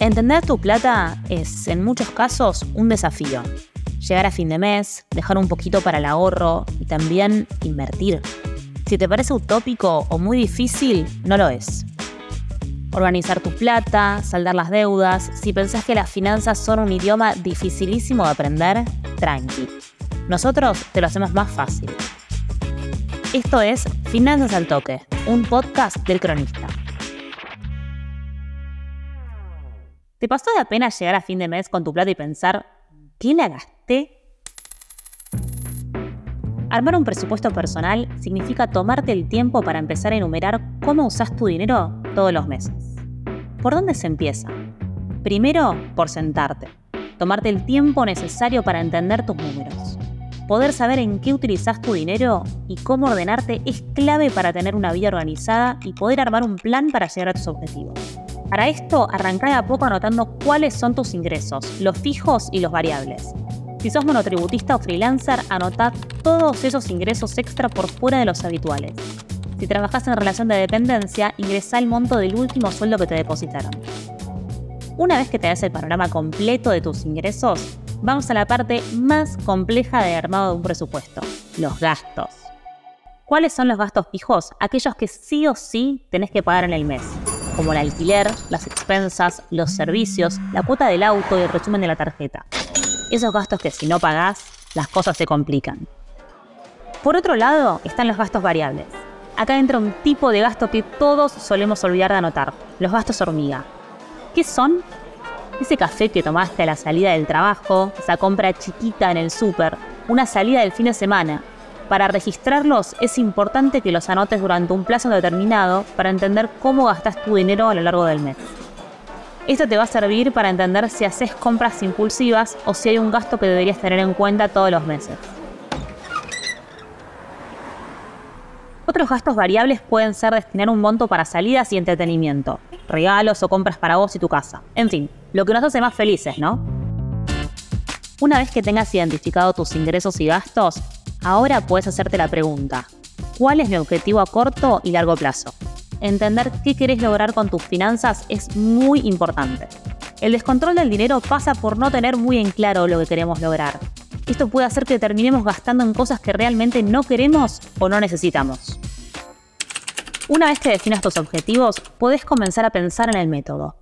Entender tu plata es, en muchos casos, un desafío. Llegar a fin de mes, dejar un poquito para el ahorro y también invertir. Si te parece utópico o muy difícil, no lo es. Organizar tu plata, saldar las deudas, si pensás que las finanzas son un idioma dificilísimo de aprender, tranqui. Nosotros te lo hacemos más fácil. Esto es Finanzas al Toque, un podcast del cronista. ¿Te pasó de apenas llegar a fin de mes con tu plata y pensar, ¿qué la gasté? Armar un presupuesto personal significa tomarte el tiempo para empezar a enumerar cómo usas tu dinero todos los meses. ¿Por dónde se empieza? Primero, por sentarte, tomarte el tiempo necesario para entender tus números. Poder saber en qué utilizas tu dinero y cómo ordenarte es clave para tener una vida organizada y poder armar un plan para llegar a tus objetivos. Para esto, arranca de a poco anotando cuáles son tus ingresos, los fijos y los variables. Si sos monotributista o freelancer, anota todos esos ingresos extra por fuera de los habituales. Si trabajas en relación de dependencia, ingresa el monto del último sueldo que te depositaron. Una vez que te das el panorama completo de tus ingresos, vamos a la parte más compleja de armado de un presupuesto, los gastos. ¿Cuáles son los gastos fijos? Aquellos que sí o sí tenés que pagar en el mes como el alquiler, las expensas, los servicios, la cuota del auto y el resumen de la tarjeta. Esos gastos que si no pagás, las cosas se complican. Por otro lado, están los gastos variables. Acá entra un tipo de gasto que todos solemos olvidar de anotar, los gastos hormiga. ¿Qué son? Ese café que tomaste a la salida del trabajo, esa compra chiquita en el súper, una salida del fin de semana, para registrarlos es importante que los anotes durante un plazo determinado para entender cómo gastas tu dinero a lo largo del mes. Esto te va a servir para entender si haces compras impulsivas o si hay un gasto que deberías tener en cuenta todos los meses. Otros gastos variables pueden ser destinar un monto para salidas y entretenimiento, regalos o compras para vos y tu casa. En fin, lo que nos hace más felices, ¿no? Una vez que tengas identificado tus ingresos y gastos, Ahora puedes hacerte la pregunta, ¿cuál es mi objetivo a corto y largo plazo? Entender qué querés lograr con tus finanzas es muy importante. El descontrol del dinero pasa por no tener muy en claro lo que queremos lograr. Esto puede hacer que terminemos gastando en cosas que realmente no queremos o no necesitamos. Una vez que definas tus objetivos, podés comenzar a pensar en el método.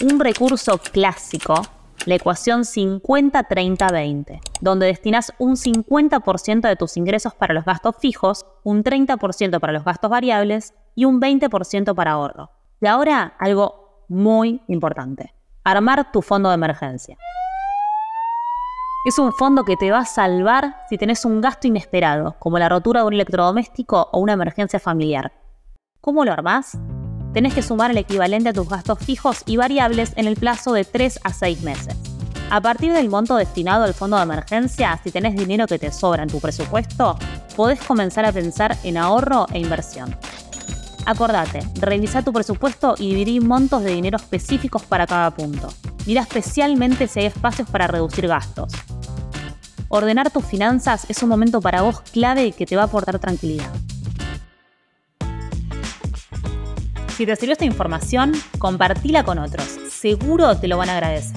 Un recurso clásico la ecuación 50-30-20, donde destinas un 50% de tus ingresos para los gastos fijos, un 30% para los gastos variables y un 20% para ahorro. Y ahora algo muy importante, armar tu fondo de emergencia. Es un fondo que te va a salvar si tenés un gasto inesperado, como la rotura de un electrodoméstico o una emergencia familiar. ¿Cómo lo armás? Tenés que sumar el equivalente a tus gastos fijos y variables en el plazo de 3 a 6 meses. A partir del monto destinado al fondo de emergencia, si tenés dinero que te sobra en tu presupuesto, podés comenzar a pensar en ahorro e inversión. Acordate, revisa tu presupuesto y dividí montos de dinero específicos para cada punto. Mira especialmente si hay espacios para reducir gastos. Ordenar tus finanzas es un momento para vos clave que te va a aportar tranquilidad. Si te sirvió esta información, compartila con otros. Seguro te lo van a agradecer.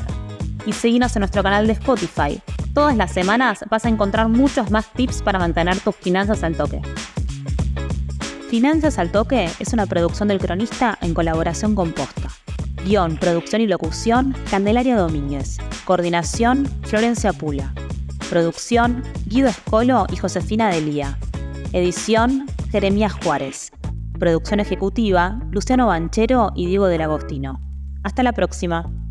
Y seguinos en nuestro canal de Spotify. Todas las semanas vas a encontrar muchos más tips para mantener tus finanzas al toque. Finanzas al Toque es una producción del cronista en colaboración con Posta. Guión, producción y locución, Candelaria Domínguez. Coordinación, Florencia Pula. Producción, Guido Escolo y Josefina Delía. Edición, Jeremías Juárez. Producción ejecutiva, Luciano Banchero y Diego del Agostino. Hasta la próxima.